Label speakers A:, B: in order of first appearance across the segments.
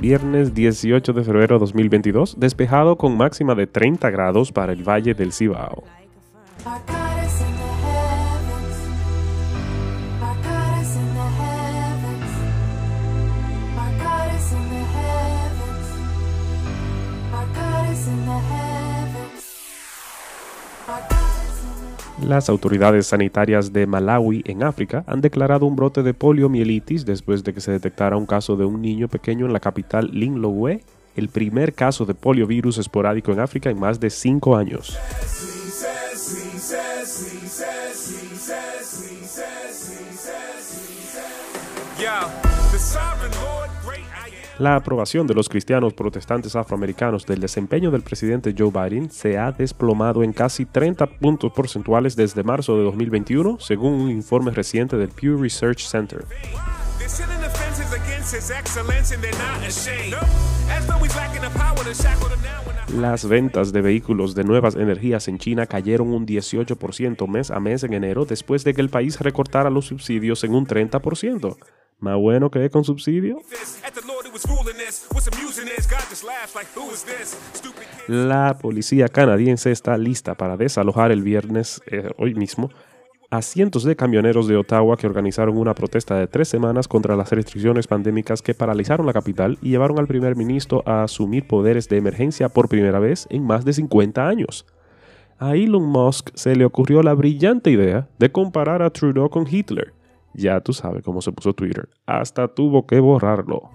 A: Viernes 18 de febrero de 2022, despejado con máxima de 30 grados para el Valle del Cibao. Las autoridades sanitarias de Malawi, en África, han declarado un brote de poliomielitis después de que se detectara un caso de un niño pequeño en la capital Linlowe, el primer caso de poliovirus esporádico en África en más de cinco años. La aprobación de los cristianos protestantes afroamericanos del desempeño del presidente Joe Biden se ha desplomado en casi 30 puntos porcentuales desde marzo de 2021, según un informe reciente del Pew Research Center. Las ventas de vehículos de nuevas energías en China cayeron un 18% mes a mes en enero después de que el país recortara los subsidios en un 30%. Más bueno que con subsidio. La policía canadiense está lista para desalojar el viernes, eh, hoy mismo, a cientos de camioneros de Ottawa que organizaron una protesta de tres semanas contra las restricciones pandémicas que paralizaron la capital y llevaron al primer ministro a asumir poderes de emergencia por primera vez en más de 50 años. A Elon Musk se le ocurrió la brillante idea de comparar a Trudeau con Hitler. Ya tú sabes cómo se puso Twitter. Hasta tuvo que borrarlo.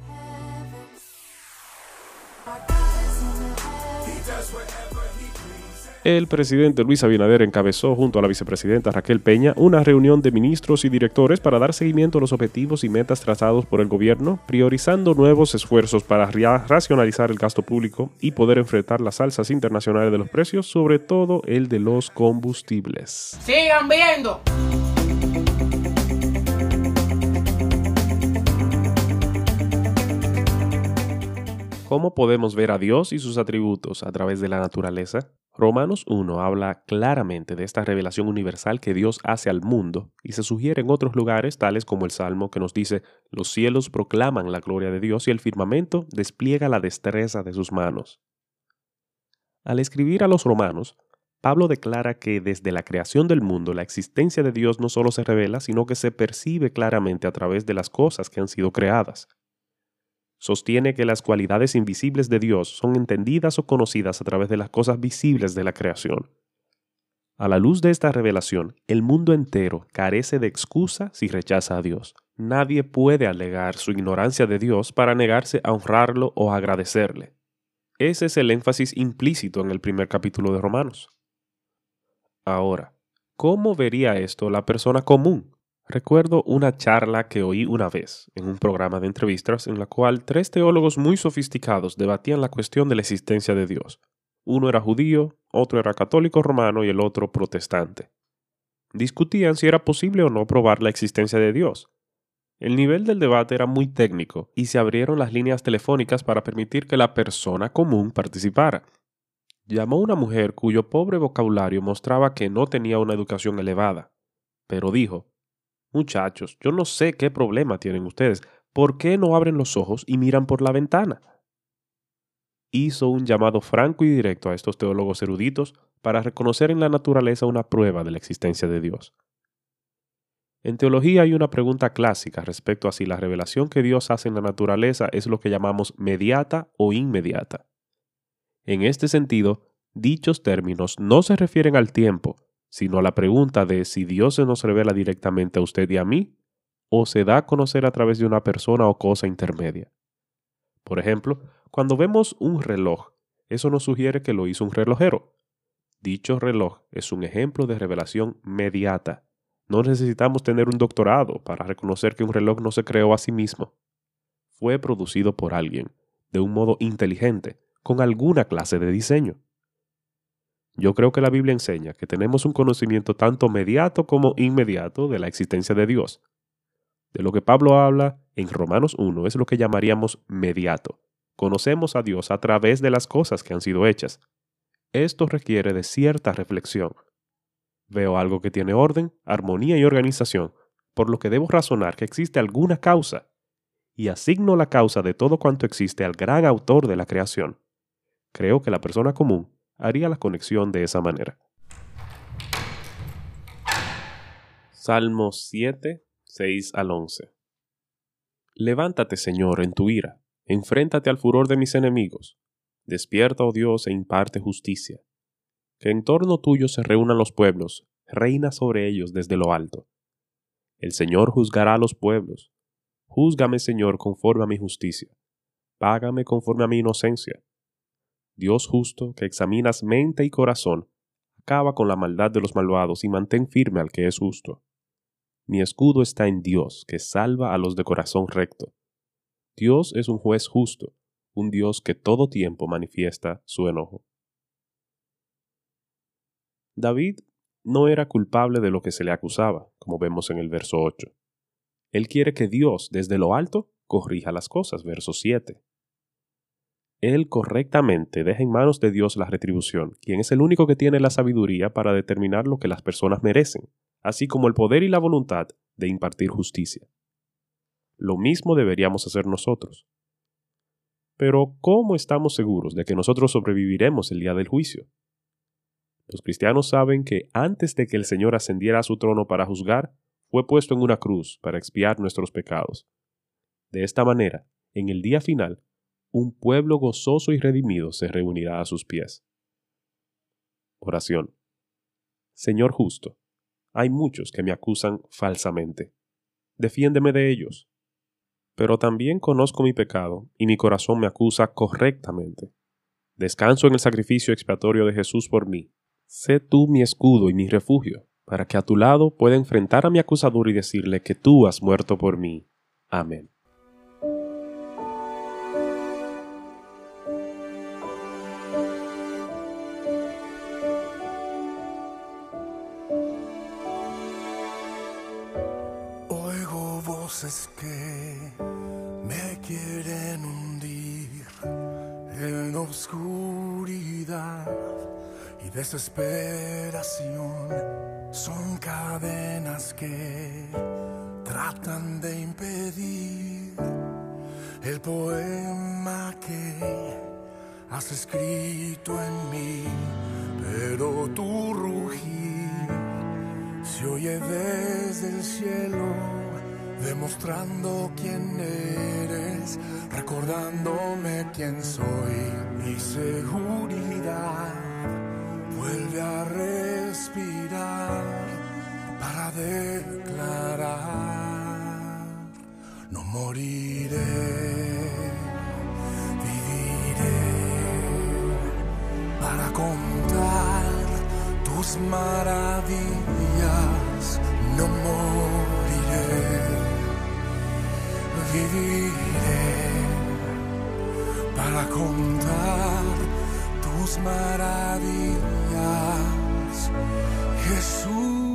A: El presidente Luis Abinader encabezó junto a la vicepresidenta Raquel Peña una reunión de ministros y directores para dar seguimiento a los objetivos y metas trazados por el gobierno, priorizando nuevos esfuerzos para racionalizar el gasto público y poder enfrentar las alzas internacionales de los precios, sobre todo el de los combustibles.
B: Sigan viendo.
A: ¿Cómo podemos ver a Dios y sus atributos a través de la naturaleza? Romanos 1 habla claramente de esta revelación universal que Dios hace al mundo y se sugiere en otros lugares tales como el Salmo que nos dice, los cielos proclaman la gloria de Dios y el firmamento despliega la destreza de sus manos. Al escribir a los romanos, Pablo declara que desde la creación del mundo la existencia de Dios no solo se revela, sino que se percibe claramente a través de las cosas que han sido creadas. Sostiene que las cualidades invisibles de Dios son entendidas o conocidas a través de las cosas visibles de la creación. A la luz de esta revelación, el mundo entero carece de excusa si rechaza a Dios. Nadie puede alegar su ignorancia de Dios para negarse a honrarlo o agradecerle. Ese es el énfasis implícito en el primer capítulo de Romanos. Ahora, ¿cómo vería esto la persona común? Recuerdo una charla que oí una vez en un programa de entrevistas en la cual tres teólogos muy sofisticados debatían la cuestión de la existencia de Dios. Uno era judío, otro era católico romano y el otro protestante. Discutían si era posible o no probar la existencia de Dios. El nivel del debate era muy técnico y se abrieron las líneas telefónicas para permitir que la persona común participara. Llamó una mujer cuyo pobre vocabulario mostraba que no tenía una educación elevada, pero dijo, Muchachos, yo no sé qué problema tienen ustedes. ¿Por qué no abren los ojos y miran por la ventana? Hizo un llamado franco y directo a estos teólogos eruditos para reconocer en la naturaleza una prueba de la existencia de Dios. En teología hay una pregunta clásica respecto a si la revelación que Dios hace en la naturaleza es lo que llamamos mediata o inmediata. En este sentido, dichos términos no se refieren al tiempo, sino a la pregunta de si Dios se nos revela directamente a usted y a mí, o se da a conocer a través de una persona o cosa intermedia. Por ejemplo, cuando vemos un reloj, eso nos sugiere que lo hizo un relojero. Dicho reloj es un ejemplo de revelación mediata. No necesitamos tener un doctorado para reconocer que un reloj no se creó a sí mismo. Fue producido por alguien, de un modo inteligente, con alguna clase de diseño. Yo creo que la Biblia enseña que tenemos un conocimiento tanto mediato como inmediato de la existencia de Dios. De lo que Pablo habla en Romanos 1 es lo que llamaríamos mediato. Conocemos a Dios a través de las cosas que han sido hechas. Esto requiere de cierta reflexión. Veo algo que tiene orden, armonía y organización, por lo que debo razonar que existe alguna causa. y asigno la causa de todo cuanto existe al gran autor de la creación, creo que la persona común haría la conexión de esa manera. Salmos 7, 6 al 11. Levántate, Señor, en tu ira, enfréntate al furor de mis enemigos. Despierta, oh Dios, e imparte justicia. Que en torno tuyo se reúnan los pueblos, reina sobre ellos desde lo alto. El Señor juzgará a los pueblos. Júzgame, Señor, conforme a mi justicia. Págame conforme a mi inocencia. Dios justo, que examinas mente y corazón, acaba con la maldad de los malvados y mantén firme al que es justo. Mi escudo está en Dios, que salva a los de corazón recto. Dios es un juez justo, un Dios que todo tiempo manifiesta su enojo. David no era culpable de lo que se le acusaba, como vemos en el verso 8. Él quiere que Dios, desde lo alto, corrija las cosas, verso 7. Él correctamente deja en manos de Dios la retribución, quien es el único que tiene la sabiduría para determinar lo que las personas merecen, así como el poder y la voluntad de impartir justicia. Lo mismo deberíamos hacer nosotros. Pero, ¿cómo estamos seguros de que nosotros sobreviviremos el día del juicio? Los cristianos saben que antes de que el Señor ascendiera a su trono para juzgar, fue puesto en una cruz para expiar nuestros pecados. De esta manera, en el día final, un pueblo gozoso y redimido se reunirá a sus pies. Oración. Señor justo, hay muchos que me acusan falsamente. Defiéndeme de ellos. Pero también conozco mi pecado y mi corazón me acusa correctamente. Descanso en el sacrificio expiatorio de Jesús por mí. Sé tú mi escudo y mi refugio, para que a tu lado pueda enfrentar a mi acusador y decirle que tú has muerto por mí. Amén.
B: Que me quieren hundir en oscuridad y desesperación. Son cadenas que tratan de impedir el poema que has escrito en mí, pero tu rugir se oye desde el cielo demostrando quién eres, recordándome quién soy. Mi seguridad vuelve a respirar para declarar, no moriré, viviré para contar tus maravillas, no moriré viviré para contar tus maravillas, Jesús.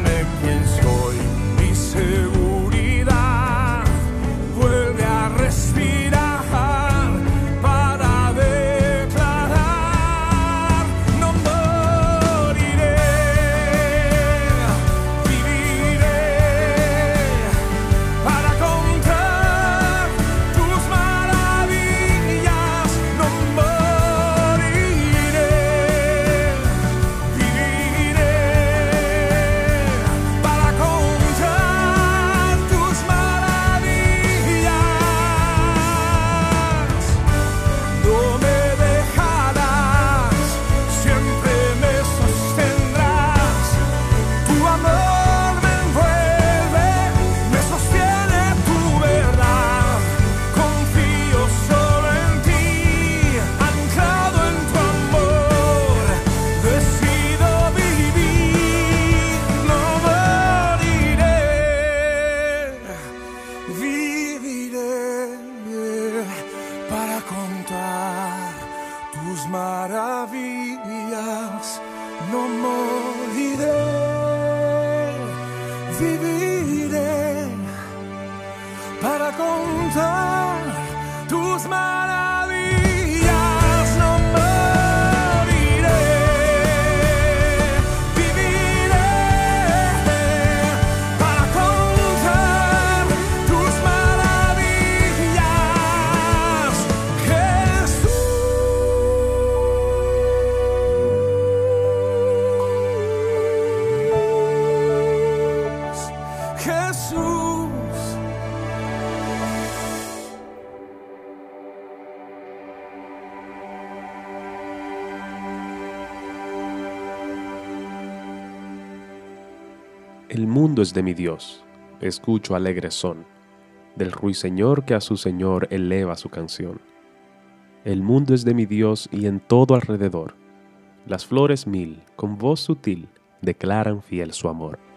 B: Jesús.
A: El mundo es de mi Dios, escucho alegre son, del ruiseñor que a su Señor eleva su canción. El mundo es de mi Dios y en todo alrededor, las flores mil, con voz sutil, declaran fiel su amor.